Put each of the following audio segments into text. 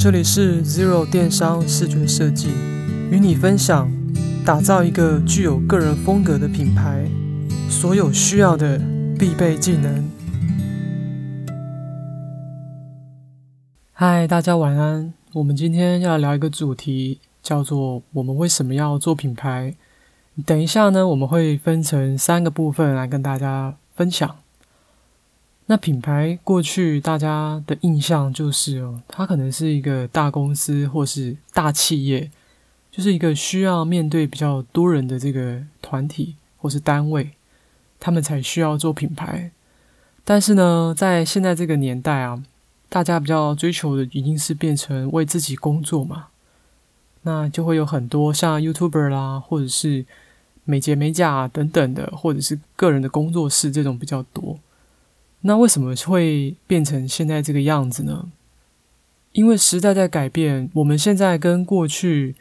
这里是 Zero 电商视觉设计，与你分享打造一个具有个人风格的品牌，所有需要的必备技能。嗨，大家晚安。我们今天要聊一个主题，叫做“我们为什么要做品牌”。等一下呢，我们会分成三个部分来跟大家分享。那品牌过去大家的印象就是哦，它可能是一个大公司或是大企业，就是一个需要面对比较多人的这个团体或是单位，他们才需要做品牌。但是呢，在现在这个年代啊，大家比较追求的已经是变成为自己工作嘛，那就会有很多像 YouTuber 啦，或者是美睫美甲等等的，或者是个人的工作室这种比较多。那为什么会变成现在这个样子呢？因为时代在改变，我们现在跟过去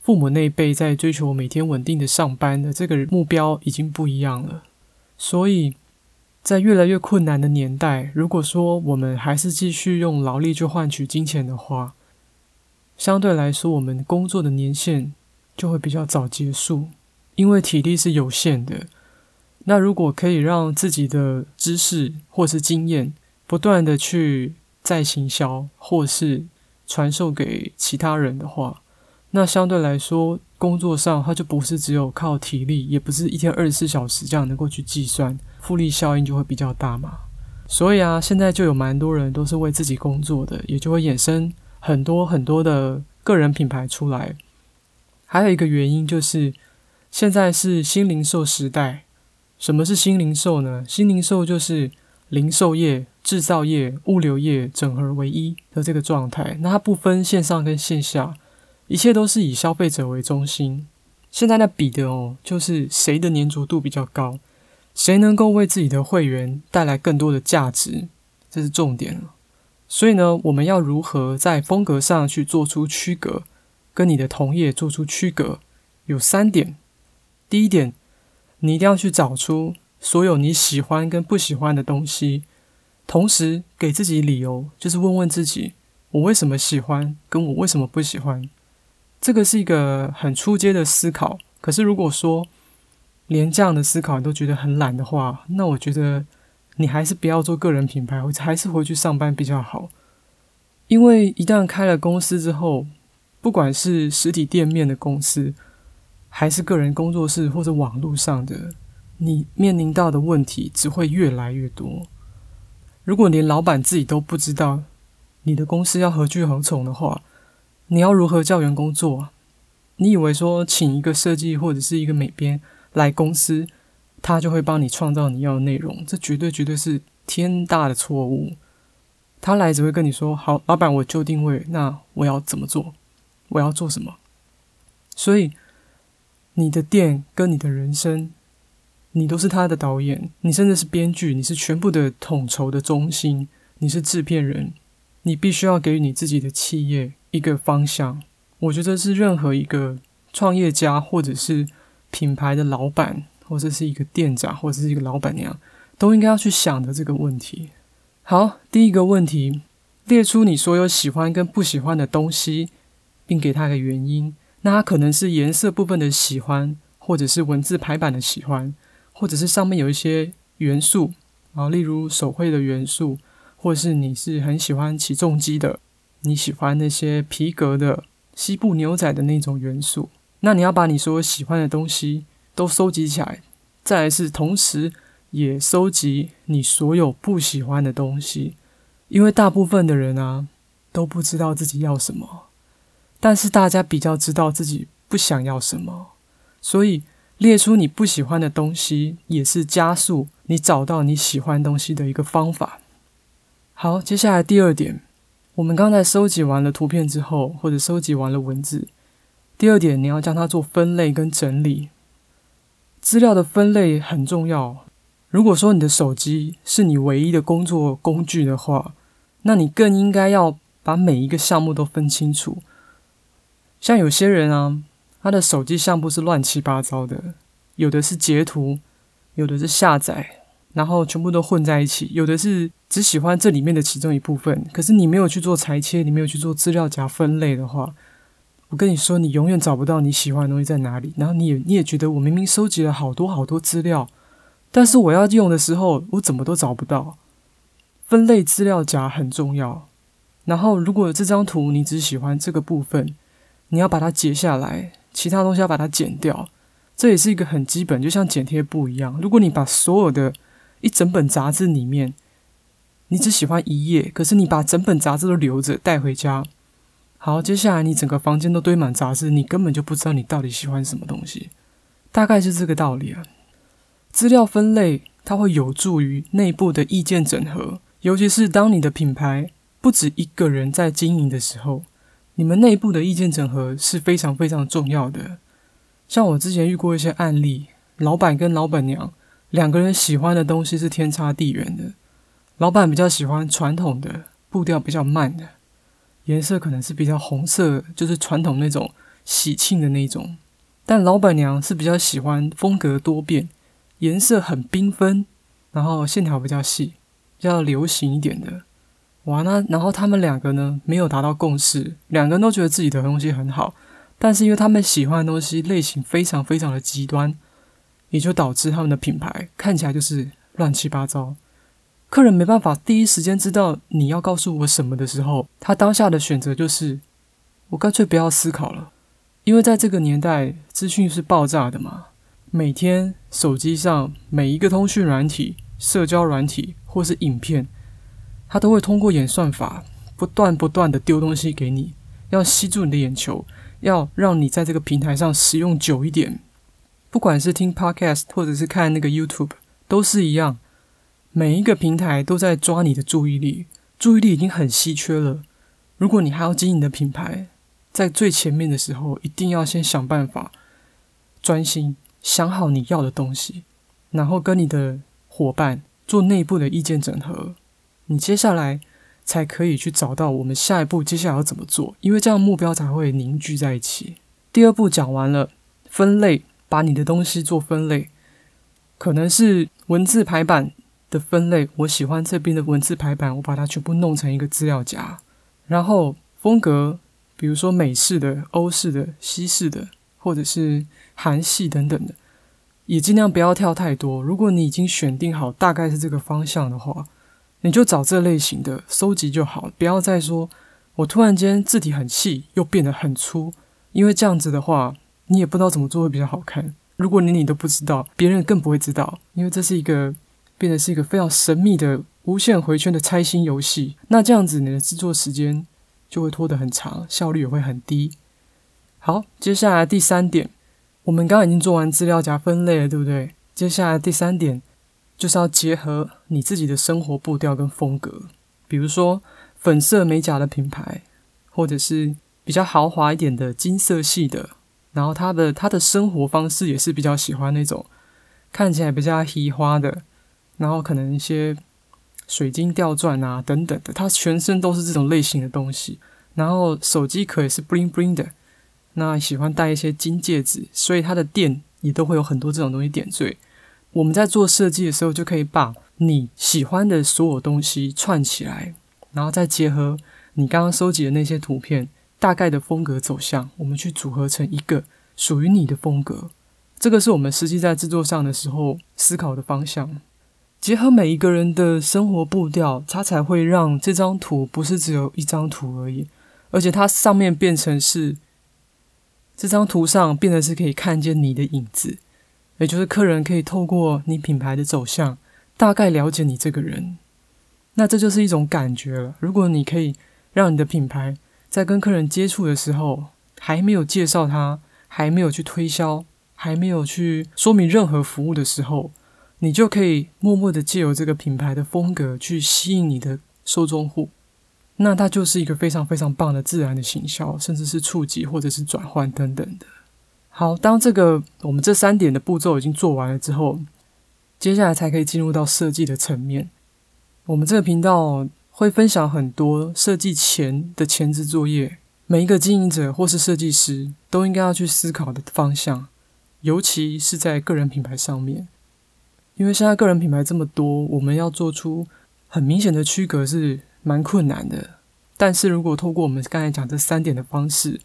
父母那一辈在追求每天稳定的上班的这个目标已经不一样了。所以在越来越困难的年代，如果说我们还是继续用劳力去换取金钱的话，相对来说，我们工作的年限就会比较早结束，因为体力是有限的。那如果可以让自己的知识或是经验不断的去再行销或是传授给其他人的话，那相对来说工作上它就不是只有靠体力，也不是一天二十四小时这样能够去计算，复利效应就会比较大嘛。所以啊，现在就有蛮多人都是为自己工作的，也就会衍生很多很多的个人品牌出来。还有一个原因就是现在是新零售时代。什么是新零售呢？新零售就是零售业、制造业、物流业整合为一的这个状态。那它不分线上跟线下，一切都是以消费者为中心。现在那比的哦，就是谁的粘着度比较高，谁能够为自己的会员带来更多的价值，这是重点。所以呢，我们要如何在风格上去做出区隔，跟你的同业做出区隔，有三点。第一点。你一定要去找出所有你喜欢跟不喜欢的东西，同时给自己理由，就是问问自己：我为什么喜欢，跟我为什么不喜欢？这个是一个很初阶的思考。可是如果说连这样的思考你都觉得很懒的话，那我觉得你还是不要做个人品牌，还是回去上班比较好。因为一旦开了公司之后，不管是实体店面的公司，还是个人工作室或者网络上的，你面临到的问题只会越来越多。如果连老板自己都不知道你的公司要何去何从的话，你要如何叫员工做？你以为说请一个设计或者是一个美编来公司，他就会帮你创造你要的内容？这绝对绝对是天大的错误。他来只会跟你说：“好，老板，我就定位，那我要怎么做？我要做什么？”所以。你的店跟你的人生，你都是他的导演，你甚至是编剧，你是全部的统筹的中心，你是制片人，你必须要给予你自己的企业一个方向。我觉得是任何一个创业家，或者是品牌的老板，或者是一个店长，或者是一个老板娘，都应该要去想的这个问题。好，第一个问题，列出你所有喜欢跟不喜欢的东西，并给他一个原因。那它可能是颜色部分的喜欢，或者是文字排版的喜欢，或者是上面有一些元素啊，例如手绘的元素，或者是你是很喜欢起重机的，你喜欢那些皮革的西部牛仔的那种元素。那你要把你所有喜欢的东西都收集起来，再来是同时也收集你所有不喜欢的东西，因为大部分的人啊都不知道自己要什么。但是大家比较知道自己不想要什么，所以列出你不喜欢的东西，也是加速你找到你喜欢东西的一个方法。好，接下来第二点，我们刚才收集完了图片之后，或者收集完了文字，第二点你要将它做分类跟整理。资料的分类很重要。如果说你的手机是你唯一的工作工具的话，那你更应该要把每一个项目都分清楚。像有些人啊，他的手机相簿是乱七八糟的，有的是截图，有的是下载，然后全部都混在一起。有的是只喜欢这里面的其中一部分，可是你没有去做裁切，你没有去做资料夹分类的话，我跟你说，你永远找不到你喜欢的东西在哪里。然后你也你也觉得我明明收集了好多好多资料，但是我要用的时候，我怎么都找不到。分类资料夹很重要。然后，如果这张图你只喜欢这个部分，你要把它截下来，其他东西要把它剪掉。这也是一个很基本，就像剪贴布一样。如果你把所有的一整本杂志里面，你只喜欢一页，可是你把整本杂志都留着带回家，好，接下来你整个房间都堆满杂志，你根本就不知道你到底喜欢什么东西。大概是这个道理啊。资料分类它会有助于内部的意见整合，尤其是当你的品牌不止一个人在经营的时候，你们内部的意见整合是非常非常重要的。像我之前遇过一些案例，老板跟老板娘两个人喜欢的东西是天差地远的。老板比较喜欢传统的，步调比较慢的，颜色可能是比较红色，就是传统那种喜庆的那种。但老板娘是比较喜欢风格多变，颜色很缤纷，然后线条比较细，比较流行一点的。哇，那然后他们两个呢，没有达到共识，两个人都觉得自己的东西很好。但是因为他们喜欢的东西类型非常非常的极端，也就导致他们的品牌看起来就是乱七八糟。客人没办法第一时间知道你要告诉我什么的时候，他当下的选择就是我干脆不要思考了。因为在这个年代，资讯是爆炸的嘛，每天手机上每一个通讯软体、社交软体或是影片，它都会通过演算法不断不断的丢东西给你，要吸住你的眼球。要让你在这个平台上使用久一点，不管是听 Podcast 或者是看那个 YouTube，都是一样。每一个平台都在抓你的注意力，注意力已经很稀缺了。如果你还要经营你的品牌，在最前面的时候，一定要先想办法专心想好你要的东西，然后跟你的伙伴做内部的意见整合。你接下来。才可以去找到我们下一步接下来要怎么做，因为这样目标才会凝聚在一起。第二步讲完了，分类，把你的东西做分类，可能是文字排版的分类。我喜欢这边的文字排版，我把它全部弄成一个资料夹。然后风格，比如说美式的、欧式的、西式的，或者是韩系等等的，也尽量不要跳太多。如果你已经选定好大概是这个方向的话。你就找这类型的收集就好，不要再说我突然间字体很细又变得很粗，因为这样子的话，你也不知道怎么做会比较好看。如果连你都不知道，别人更不会知道，因为这是一个变得是一个非常神秘的无限回圈的猜心游戏。那这样子你的制作时间就会拖得很长，效率也会很低。好，接下来第三点，我们刚刚已经做完资料夹分类了，对不对？接下来第三点。就是要结合你自己的生活步调跟风格，比如说粉色美甲的品牌，或者是比较豪华一点的金色系的，然后他的他的生活方式也是比较喜欢那种看起来比较嘻花的，然后可能一些水晶吊钻啊等等的，他全身都是这种类型的东西，然后手机壳也是 bling bling 的，那喜欢戴一些金戒指，所以他的店也都会有很多这种东西点缀。我们在做设计的时候，就可以把你喜欢的所有东西串起来，然后再结合你刚刚收集的那些图片，大概的风格走向，我们去组合成一个属于你的风格。这个是我们实际在制作上的时候思考的方向。结合每一个人的生活步调，它才会让这张图不是只有一张图而已，而且它上面变成是这张图上变得是可以看见你的影子。也就是客人可以透过你品牌的走向，大概了解你这个人，那这就是一种感觉了。如果你可以让你的品牌在跟客人接触的时候，还没有介绍他，还没有去推销，还没有去说明任何服务的时候，你就可以默默的借由这个品牌的风格去吸引你的受众户，那它就是一个非常非常棒的自然的行销，甚至是触及或者是转换等等的。好，当这个我们这三点的步骤已经做完了之后，接下来才可以进入到设计的层面。我们这个频道会分享很多设计前的前置作业，每一个经营者或是设计师都应该要去思考的方向，尤其是在个人品牌上面。因为现在个人品牌这么多，我们要做出很明显的区隔是蛮困难的。但是如果透过我们刚才讲这三点的方式，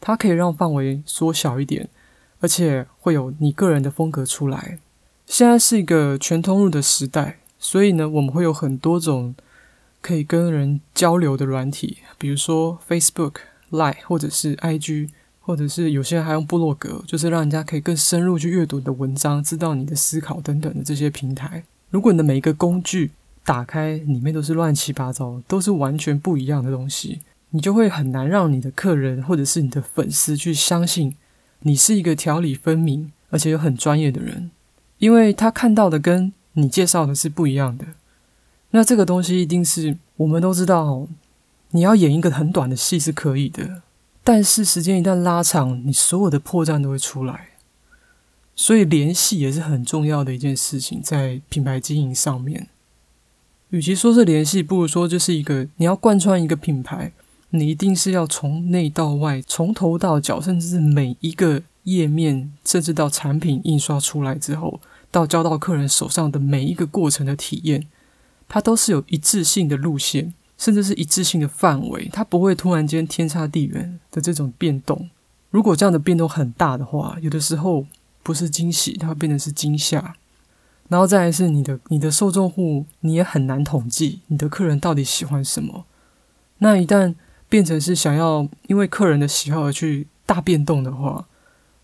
它可以让范围缩小一点，而且会有你个人的风格出来。现在是一个全通路的时代，所以呢，我们会有很多种可以跟人交流的软体，比如说 Facebook、Line，或者是 IG。或者是有些人还用部落格，就是让人家可以更深入去阅读你的文章，知道你的思考等等的这些平台。如果你的每一个工具打开，里面都是乱七八糟，都是完全不一样的东西，你就会很难让你的客人或者是你的粉丝去相信你是一个条理分明而且又很专业的人，因为他看到的跟你介绍的是不一样的。那这个东西一定是我们都知道，你要演一个很短的戏是可以的。但是时间一旦拉长，你所有的破绽都会出来，所以联系也是很重要的一件事情，在品牌经营上面。与其说是联系，不如说就是一个你要贯穿一个品牌，你一定是要从内到外，从头到脚，甚至是每一个页面，甚至到产品印刷出来之后，到交到客人手上的每一个过程的体验，它都是有一致性的路线。甚至是一致性的范围，它不会突然间天差地远的这种变动。如果这样的变动很大的话，有的时候不是惊喜，它会变成是惊吓。然后再来是你的你的受众户，你也很难统计你的客人到底喜欢什么。那一旦变成是想要因为客人的喜好而去大变动的话，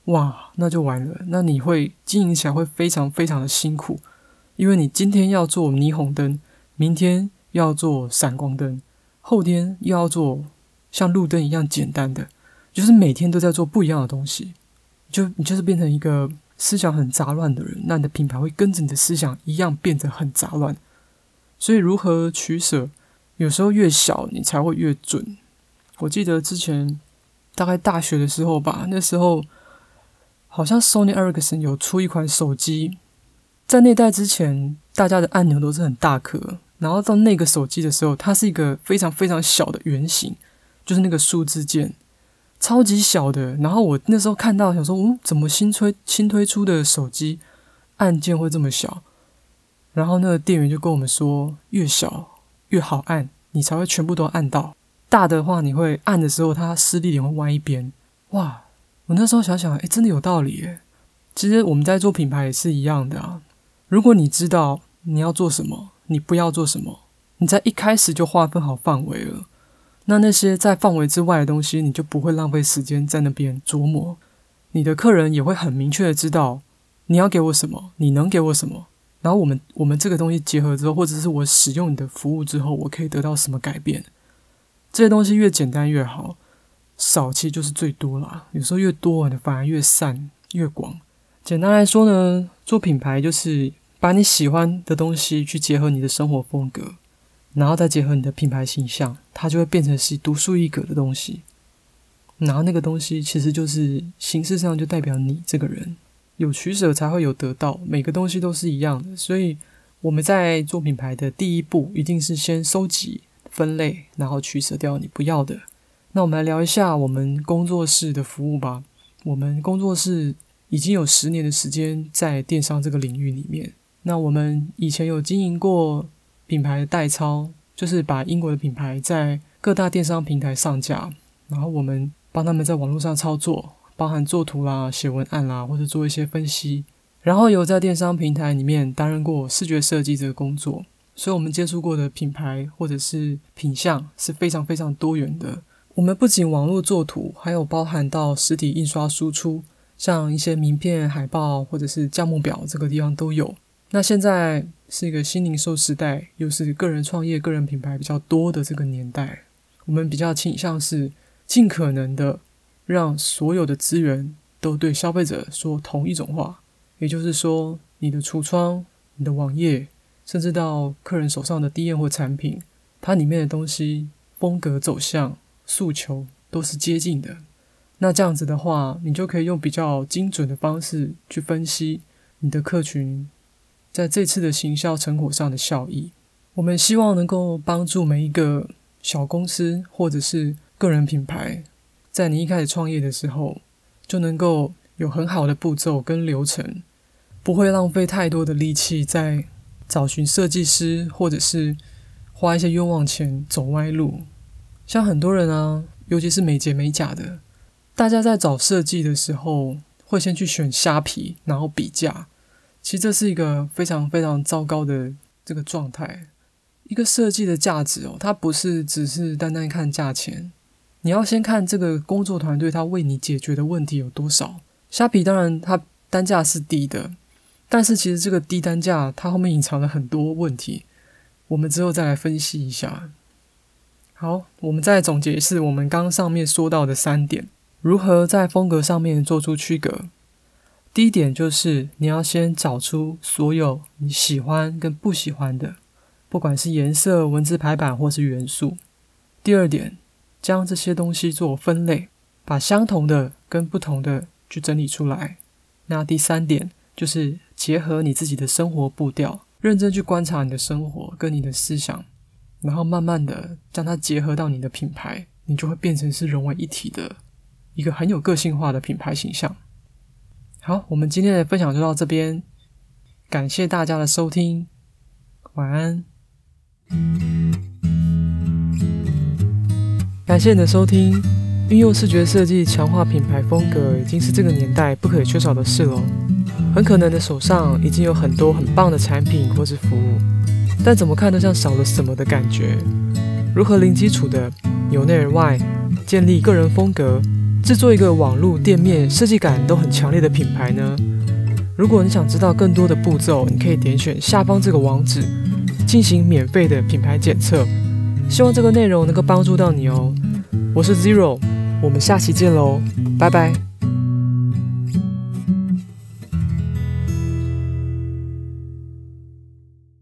哇，那就完了。那你会经营起来会非常非常的辛苦，因为你今天要做霓虹灯，明天。要做闪光灯，后天又要做像路灯一样简单的，就是每天都在做不一样的东西，就你就是变成一个思想很杂乱的人，那你的品牌会跟着你的思想一样变得很杂乱。所以如何取舍，有时候越小你才会越准。我记得之前大概大学的时候吧，那时候好像 Sony Ericsson 有出一款手机，在那代之前，大家的按钮都是很大颗。然后到那个手机的时候，它是一个非常非常小的圆形，就是那个数字键，超级小的。然后我那时候看到，想说，嗯，怎么新推新推出的手机按键会这么小？然后那个店员就跟我们说，越小越好按，你才会全部都按到。大的话，你会按的时候，它施力点会歪一边。哇，我那时候想想，哎，真的有道理耶。其实我们在做品牌也是一样的啊。如果你知道你要做什么，你不要做什么，你在一开始就划分好范围了。那那些在范围之外的东西，你就不会浪费时间在那边琢磨。你的客人也会很明确的知道你要给我什么，你能给我什么。然后我们我们这个东西结合之后，或者是我使用你的服务之后，我可以得到什么改变？这些东西越简单越好，少其实就是最多啦。有时候越多，你反而越散越广。简单来说呢，做品牌就是。把你喜欢的东西去结合你的生活风格，然后再结合你的品牌形象，它就会变成是独树一格的东西。然后那个东西其实就是形式上就代表你这个人，有取舍才会有得到，每个东西都是一样的。所以我们在做品牌的第一步，一定是先收集、分类，然后取舍掉你不要的。那我们来聊一下我们工作室的服务吧。我们工作室已经有十年的时间在电商这个领域里面。那我们以前有经营过品牌的代操，就是把英国的品牌在各大电商平台上架，然后我们帮他们在网络上操作，包含做图啦、写文案啦，或者做一些分析。然后有在电商平台里面担任过视觉设计这个工作，所以我们接触过的品牌或者是品相是非常非常多元的。我们不仅网络做图，还有包含到实体印刷输出，像一些名片、海报或者是价目表，这个地方都有。那现在是一个新零售时代，又是个人创业、个人品牌比较多的这个年代，我们比较倾向是尽可能的让所有的资源都对消费者说同一种话，也就是说，你的橱窗、你的网页，甚至到客人手上的 DM 或产品，它里面的东西风格走向、诉求都是接近的。那这样子的话，你就可以用比较精准的方式去分析你的客群。在这次的行销成果上的效益，我们希望能够帮助每一个小公司或者是个人品牌，在你一开始创业的时候，就能够有很好的步骤跟流程，不会浪费太多的力气在找寻设计师，或者是花一些冤枉钱走歪路。像很多人啊，尤其是美睫美甲的，大家在找设计的时候，会先去选虾皮，然后比价。其实这是一个非常非常糟糕的这个状态。一个设计的价值哦，它不是只是单单看价钱，你要先看这个工作团队他为你解决的问题有多少。虾皮当然它单价是低的，但是其实这个低单价它后面隐藏了很多问题，我们之后再来分析一下。好，我们再总结一次我们刚上面说到的三点，如何在风格上面做出区隔。第一点就是你要先找出所有你喜欢跟不喜欢的。不管是颜色、文字排版或是元素。第二点，将这些东西做分类，把相同的跟不同的去整理出来。那第三点就是结合你自己的生活步调，认真去观察你的生活跟你的思想，然后慢慢的将它结合到你的品牌，你就会变成是融为一体的一个很有个性化的品牌形象。好，我们今天的分享就到这边，感谢大家的收听，晚安。感谢你的收听。运用视觉设计强化品牌风格，已经是这个年代不可缺少的事了。很可能你的手上已经有很多很棒的产品或是服务，但怎么看都像少了什么的感觉。如何零基础的由内而外建立个人风格，制作一个网络店面设计感都很强烈的品牌呢？如果你想知道更多的步骤，你可以点选下方这个网址。进行免费的品牌检测，希望这个内容能够帮助到你哦。我是 Zero，我们下期见喽，拜拜。